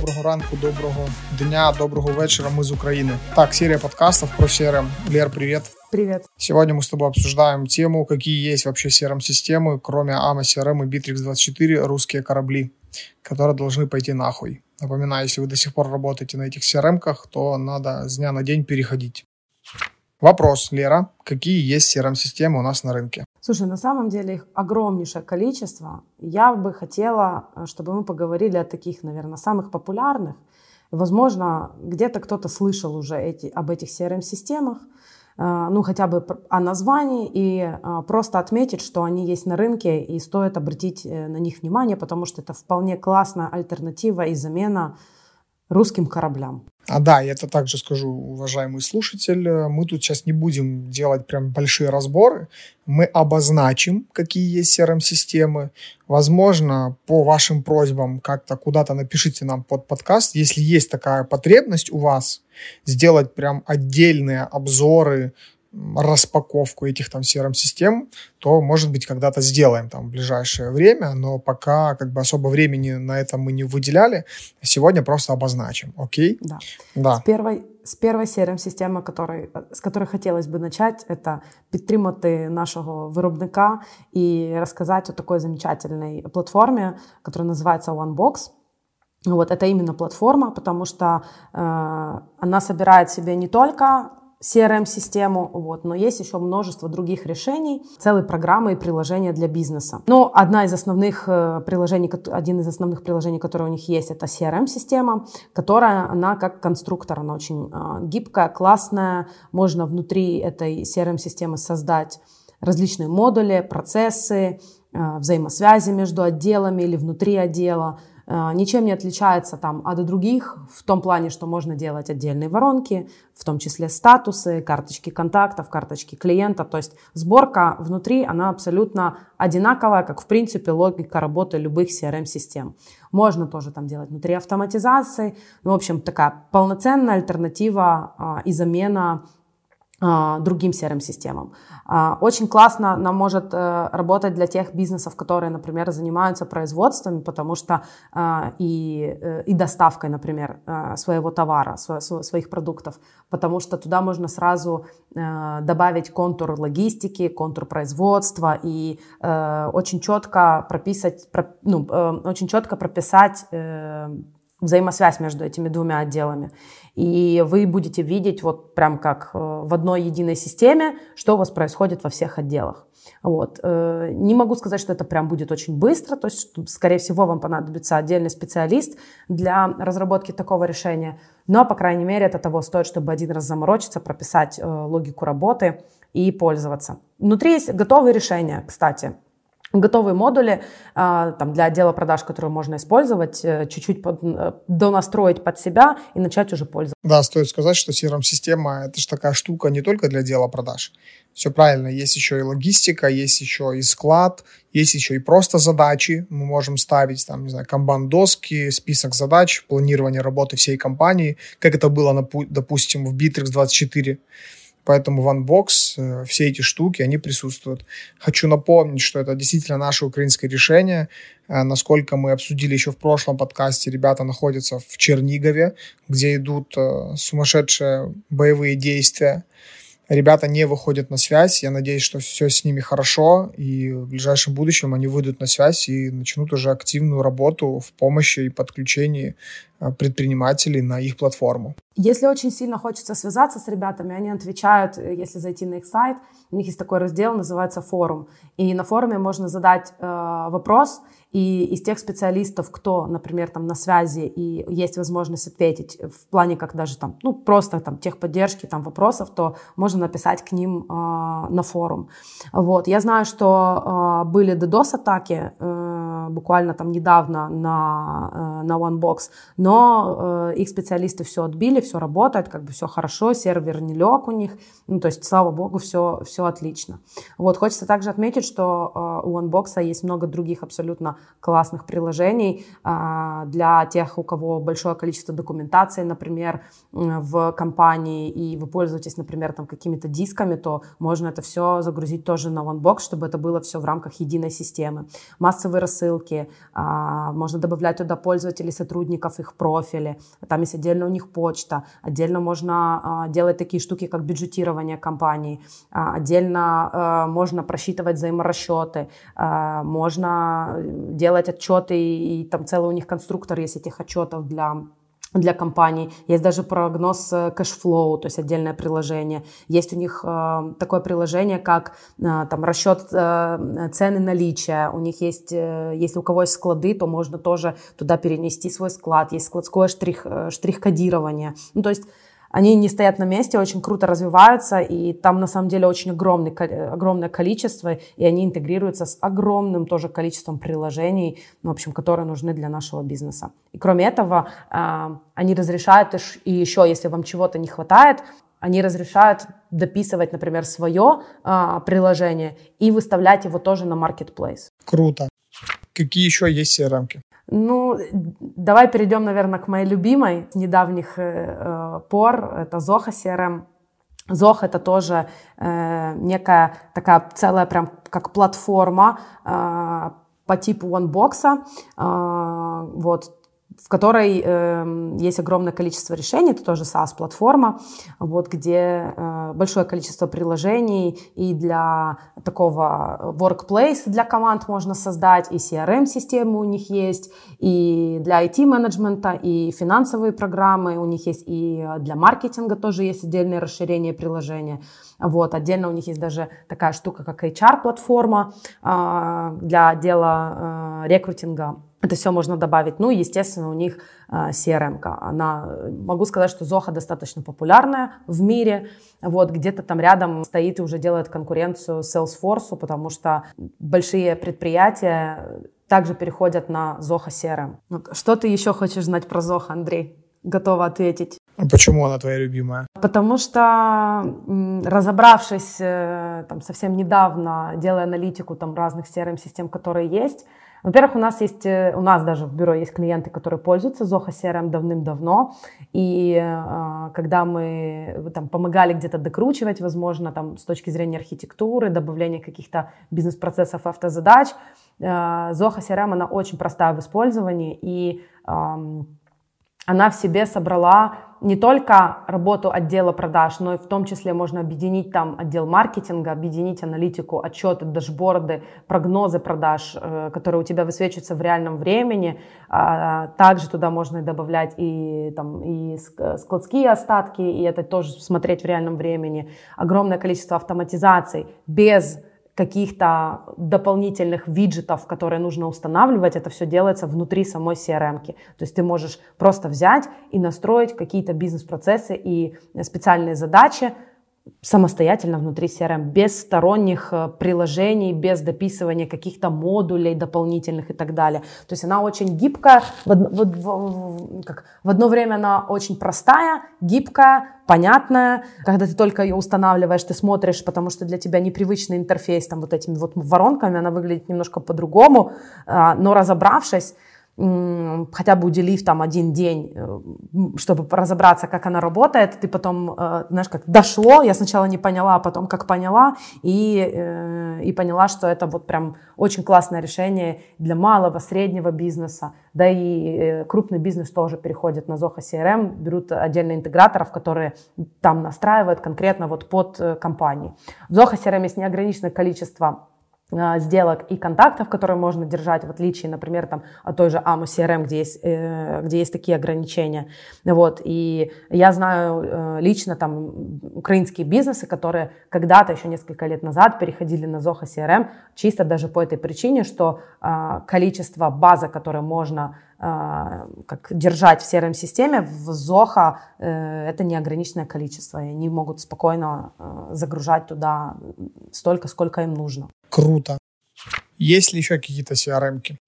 доброго ранку, доброго дня, доброго вечера. Мы из Украины. Так, серия подкастов про CRM. Лер, привет. Привет. Сегодня мы с тобой обсуждаем тему, какие есть вообще CRM-системы, кроме AMA, CRM и Bittrex24, русские корабли, которые должны пойти нахуй. Напоминаю, если вы до сих пор работаете на этих CRM-ках, то надо с дня на день переходить. Вопрос, Лера, какие есть CRM-системы у нас на рынке? Слушай, на самом деле их огромнейшее количество. Я бы хотела, э, чтобы мы поговорили о таких, наверное, самых популярных. Возможно, где-то кто-то слышал уже эти, об этих CRM-системах, э, ну, хотя бы о названии, и э, просто отметить, что они есть на рынке, и стоит обратить на них внимание, потому что это вполне классная альтернатива и замена русским кораблям. А да, я это также скажу, уважаемый слушатель, мы тут сейчас не будем делать прям большие разборы, мы обозначим, какие есть CRM-системы. Возможно, по вашим просьбам как-то куда-то напишите нам под подкаст, если есть такая потребность у вас, сделать прям отдельные обзоры распаковку этих там CRM-систем, то, может быть, когда-то сделаем там в ближайшее время, но пока как бы особо времени на это мы не выделяли. Сегодня просто обозначим, окей? Да. да. С первой, с первой CRM-системи, который, с которой хотелось бы начать, это підтримати нашего виробника и рассказать о такой замечательной платформе, которая называется OneBox. Вот, это именно платформа, потому что э, она собирает в себе не только CRM-систему, вот, но есть еще множество других решений, целые программы и приложения для бизнеса. Но одна из основных э, приложений, один из основных приложений, которые у них есть, это CRM-система, которая, она как конструктор, она очень э, гибкая, классная, можно внутри этой CRM-системы создать различные модули, процессы, э, взаимосвязи между отделами или внутри отдела, ничем не отличается там от других в том плане, что можно делать отдельные воронки, в том числе статусы, карточки контактов, карточки клиента. То есть сборка внутри, она абсолютно одинаковая, как в принципе логика работы любых CRM-систем. Можно тоже там делать внутри автоматизации. Ну, в общем, такая полноценная альтернатива а, и замена другим CRM-системам. А, очень классно нам может э, работать для тех бизнесов, которые, например, занимаются производством, потому что а, и, э, и доставкой, например, э, своего товара, своих продуктов, потому что туда можно сразу добавить контур логистики, контур производства и очень четко прописать, ну, очень четко прописать взаимосвязь между этими двумя отделами. И вы будете видеть вот прям как э, в одной единой системе, что у вас происходит во всех отделах. Вот. Э, не могу сказать, что это прям будет очень быстро, то есть, скорее всего, вам понадобится отдельный специалист для разработки такого решения, но, по крайней мере, это того стоит, чтобы один раз заморочиться, прописать э, логику работы и пользоваться. Внутри есть готовые решения, кстати готовые модули а, там, для отдела продаж, которые можно использовать, э, чуть-чуть под, э, донастроить под себя и начать уже пользоваться. Да, стоит сказать, что CRM-система – это же такая штука не только для отдела продаж. Все правильно, есть еще и логистика, есть еще и склад, есть еще и просто задачи. Мы можем ставить, там, не знаю, камбан-доски, список задач, планирование работы всей компании, как это было, допустим, в Bittrex 24 Поэтому OneBox, э, все эти штуки, они присутствуют. Хочу напомнить, что это действительно наше украинское решение. Э, насколько мы обсудили еще в прошлом подкасте, ребята находятся в Чернигове, где идут э, сумасшедшие боевые действия. Ребята не выходят на связь. Я надеюсь, что все с ними хорошо, и в ближайшем будущем они выйдут на связь и начнут уже активную работу в помощи и подключении предпринимателей на их платформу. Если очень сильно хочется связаться с ребятами, они отвечают, э, если зайти на их сайт, у них есть такой раздел, называется форум. И на форуме можно задать э, вопрос, и из тех специалистов, кто, например, там на связи и есть возможность ответить в плане как даже там, ну, просто там техподдержки, там вопросов, то можно написать к ним э, на форум. Вот. Я знаю, что э, были DDoS-атаки э, буквально там недавно на, э, на OneBox, но э, их специалисты все отбили, все работает, как бы все хорошо, сервер не лег у них, ну, то есть, слава богу, все, все отлично. Вот. Хочется также отметить, что э, у OneBox есть много других абсолютно классных приложений а, для тех, у кого большое количество документации, например, в компании, и вы пользуетесь, например, там какими-то дисками, то можно это все загрузить тоже на OneBox, чтобы это было все в рамках единой системы. Массовые рассылки, ссылки, а, можно добавлять туда пользователей, сотрудников, их профили, там есть отдельно у них почта, отдельно можно а, делать такие штуки, как бюджетирование компаний, а, отдельно можно просчитывать взаиморасчеты, можно делать отчеты, и, и там целый у них конструктор есть этих отчетов для для компаний. Есть даже прогноз э, cash flow, то есть отдельное приложение. Есть у них э, такое приложение, как э, там расчет э, цены наличия. У них есть, э, если у кого есть склады, то можно тоже туда перенести свой склад. Есть складское штрих, э, штрих-кодирование. Ну, то есть они не стоят на месте, очень круто развиваются, и там на самом деле очень огромный, огромное количество, и они интегрируются с огромным тоже количеством приложений, ну, в общем, которые нужны для нашего бизнеса. И кроме этого, а, они разрешают и еще, если вам чего-то не хватает, они разрешают дописывать, например, свое а, приложение и выставлять его тоже на marketplace. Круто. Какие еще есть CRM-ки? Ну, давай перейдем, наверное, к моей любимой с недавних э, э пор. Это Zoho CRM. Zoho это тоже э, некая такая целая прям как платформа э, по типу OneBox. Э, вот которой э, есть огромное количество решений, это тоже SaaS-платформа, вот, где э, большое количество приложений и для такого workplace для команд можно создать, и CRM-системы у них есть, и для IT-менеджмента, и финансовые программы у них есть, и для маркетинга тоже есть отдельное расширение приложения. Вот, отдельно у них есть даже такая штука, как HR-платформа э, для отдела э, рекрутинга это все можно добавить. Ну, естественно, у них э, CRM. -ка. Она, могу сказать, что Zoho достаточно популярная в мире. Вот где-то там рядом стоит и уже делает конкуренцию Salesforce, потому что большие предприятия также переходят на Zoho CRM. Что ты еще хочешь знать про Zoho, Андрей? Готова ответить. А почему она твоя любимая? Потому что, разобравшись э, там, совсем недавно, делая аналитику там, разных CRM-систем, которые есть, во-первых, у нас есть, э, у нас даже в бюро есть клиенты, которые пользуются Zoho CRM давным-давно, и э, когда мы там помогали где-то докручивать, возможно, там с точки зрения архитектуры, добавления каких-то бизнес-процессов, автозадач, э, Zoho CRM, она очень простая в использовании, и э, она в себе собрала не только работу отдела продаж, но и в том числе можно объединить там отдел маркетинга, объединить аналитику, отчеты, дашборды, прогнозы продаж, э, которые у тебя высвечиваются в реальном времени. А, также туда можно добавлять и, там, и складские остатки, и это тоже смотреть в реальном времени. Огромное количество автоматизаций без каких-то дополнительных виджетов, которые нужно устанавливать, это все делается внутри самой CRM. -ки. То есть ты можешь просто взять и настроить какие-то бизнес-процессы и специальные задачи, самостоятельно внутри CRM, без сторонних э, приложений, без дописывания каких-то модулей дополнительных и так далее. То есть она очень гибкая, в в, в, как, в одно время она очень простая, гибкая, понятная. Когда ты только ее устанавливаешь, ты смотришь, потому что для тебя непривычный интерфейс, там вот этими вот воронками, она выглядит немножко по-другому, а, но разобравшись, хотя бы уделив там один день, э, чтобы разобраться, как она работает, ты потом, э, знаешь, как дошло, я сначала не поняла, а потом как поняла, и, э, и поняла, что это вот прям очень классное решение для малого, среднего бизнеса, да и крупный бизнес тоже переходит на Zoho CRM, берут отдельно интеграторов, которые там настраивают конкретно вот под компании. В Zoho CRM есть неограниченное количество сделок и контактов, которые можно держать, в отличие, например, там, от той же AMO CRM, где есть, э, где есть такие ограничения. Вот. И я знаю э, лично там украинские бизнесы, которые когда-то, еще несколько лет назад, переходили на Zoho CRM, чисто даже по этой причине, что э, количество базы, которые можно как держать в CRM-системе, в Zoho это неограниченное количество, и они могут спокойно загружать туда столько, сколько им нужно. Круто. Есть ли еще какие-то CRM-ки?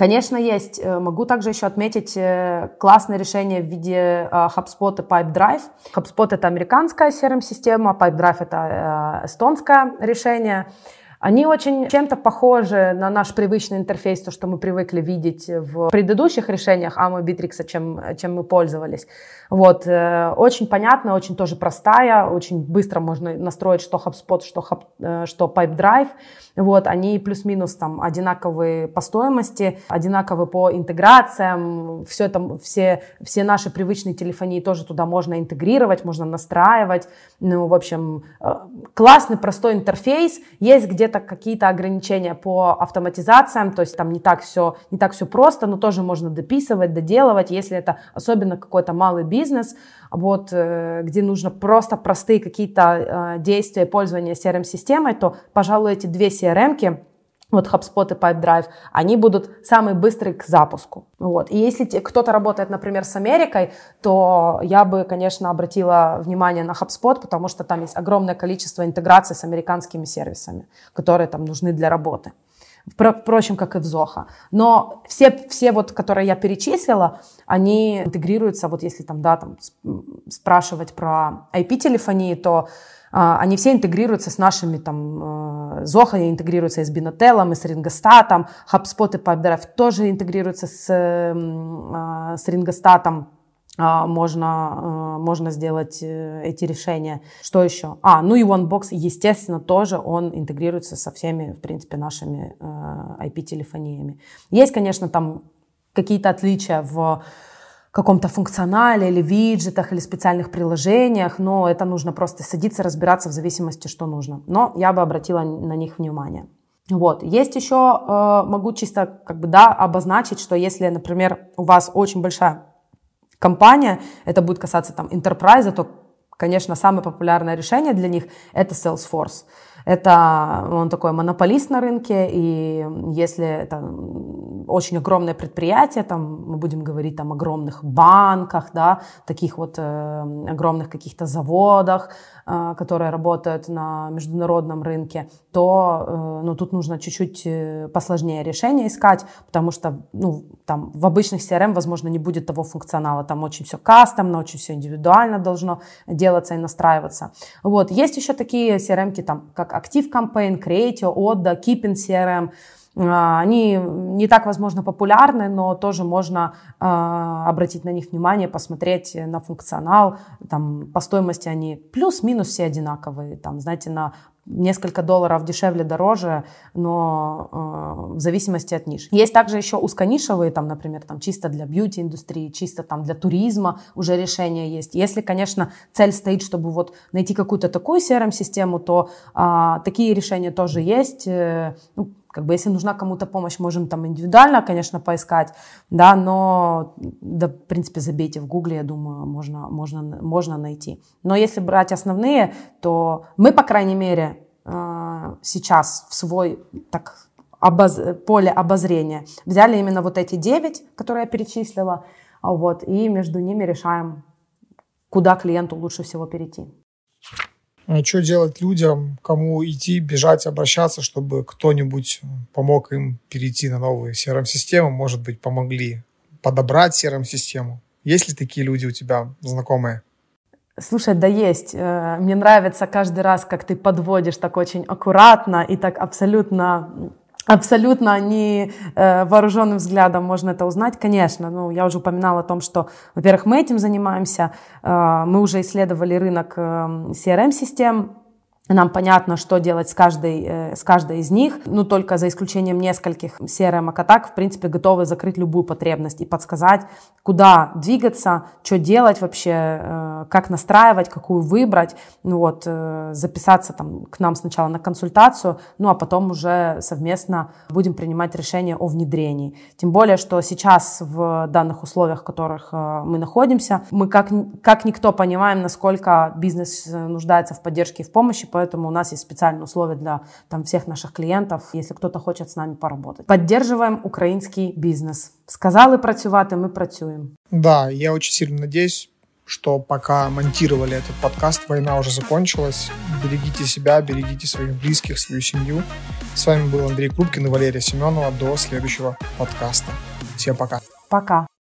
Конечно, есть. Э, могу также еще отметить э, классное решение в виде э, HubSpot и Pipedrive. HubSpot — это американская CRM-система, Pipedrive — это эстонское решение. Они очень чем-то похожи на наш привычный интерфейс, то, что мы привыкли видеть в предыдущих решениях AMO Bittrex, чем, чем мы пользовались. Вот. Э, очень понятно, очень тоже простая, очень быстро можно настроить, что HubSpot, что, Hub, э, что PipeDrive. Вот. Они плюс-минус там одинаковые по стоимости, одинаковые по интеграциям. Все, это, все, все наши привычные телефонии тоже туда можно интегрировать, можно настраивать. Ну, в общем, э, классный, простой интерфейс. Есть где-то какие-то ограничения по автоматизациям, то есть там не так все, не так все просто, но тоже можно дописывать, доделывать, если это особенно какой-то малый бизнес, вот, э, где нужно просто простые какие-то э, действия пользования CRM-системой, то, пожалуй, эти две CRM-ки, вот HubSpot и Pipedrive, они будут самые быстрые к запуску. Вот. И если кто-то работает, например, с Америкой, то я бы, конечно, обратила внимание на HubSpot, потому что там есть огромное количество интеграций с американскими сервисами, которые там нужны для работы. Впрочем, как и в Зоха. Но все, все вот, которые я перечислила, они интегрируются, вот если там, да, там спрашивать про IP-телефонии, то а, они все интегрируются с нашими там Zoho э, интегрируется и с Binotel, и с Ringostat, HubSpot и PipeDrive тоже интегрируются с, а, с Ringostat, можно, можно сделать э, эти решения. Что еще? А, ну и OneBox, естественно, тоже он интегрируется со всеми, в принципе, нашими IP-телефониями. Есть, конечно, там какие-то отличия в каком-то функционале или виджетах или специальных приложениях, но это нужно просто садиться, разбираться в зависимости, что нужно. Но я бы обратила на них внимание. Вот. Есть еще, э, могу чисто как бы, да, обозначить, что если, например, у вас очень большая компания, это будет касаться там enterprise, то, конечно, самое популярное решение для них это Salesforce. Это он такой монополист на рынке, и если это очень огромное предприятие, там мы будем говорить там огромных банках, да, таких вот э, огромных каких-то заводах, э, которые работают на международном рынке, то э, ну, тут нужно чуть-чуть э, посложнее решение искать, потому что ну, там в обычных CRM, возможно, не будет того функционала, там очень все кастомно, очень все индивидуально должно делаться и настраиваться. Вот. Есть еще такие CRM, там, как Active Campaign, Creatio, Odda, Keeping CRM, а, они не так, возможно, популярны, но тоже можно э, обратить на них внимание, посмотреть на функционал. Там, по стоимости они плюс-минус все одинаковые. Там, знаете, на несколько долларов дешевле, дороже, но э, в зависимости от ниш. Есть также еще узконишевые, там, например, там, чисто для бьюти-индустрии, чисто там, для туризма уже решения есть. Если, конечно, цель стоит, чтобы вот найти какую-то такую CRM-систему, то э, такие решения тоже есть. Э, ну, как бы если нужна кому-то помощь, можем там индивидуально, конечно, поискать, да, но, да, в принципе, забейте в гугле, я думаю, можно, можно, можно найти. Но если брать основные, то мы, по крайней мере, э, сейчас в свой так, обоз... поле обозрения взяли именно вот эти девять, которые я перечислила, вот, и между ними решаем, куда клиенту лучше всего перейти. А что делать людям, кому идти, бежать, обращаться, чтобы кто-нибудь помог им перейти на новые CRM-системы, может быть, помогли подобрать CRM-систему? Есть ли такие люди у тебя знакомые? Слушай, да есть. Э, мне нравится каждый раз, как ты подводишь так очень аккуратно и так абсолютно абсолютно не э, вооруженным взглядом можно это узнать, конечно. Ну, я уже упоминала о том, что, во-первых, мы этим занимаемся, э, мы уже исследовали рынок э, CRM-систем, нам понятно, что делать с каждой, э, с каждой из них, ну, только за исключением нескольких CRM так, в принципе, готовы закрыть любую потребность и подсказать, куда двигаться, что делать вообще, э, как настраивать, какую выбрать, ну, вот, э, записаться там к нам сначала на консультацию, ну, а потом уже совместно будем принимать решение о внедрении. Тем более, что сейчас в данных условиях, в которых мы находимся, мы как, как никто понимаем, насколько бизнес нуждается в поддержке и в помощи, поэтому у нас есть специальные условия для там, всех наших клиентов, если кто-то хочет с нами поработать. Поддерживаем украинский бизнес. Сказали працювати, мы працюем. Да, я очень сильно надеюсь, что пока монтировали этот подкаст, война уже закончилась. Берегите себя, берегите своих близких, свою семью. С вами был Андрей Крупкин и Валерия Семенова. До следующего подкаста. Всем пока. Пока.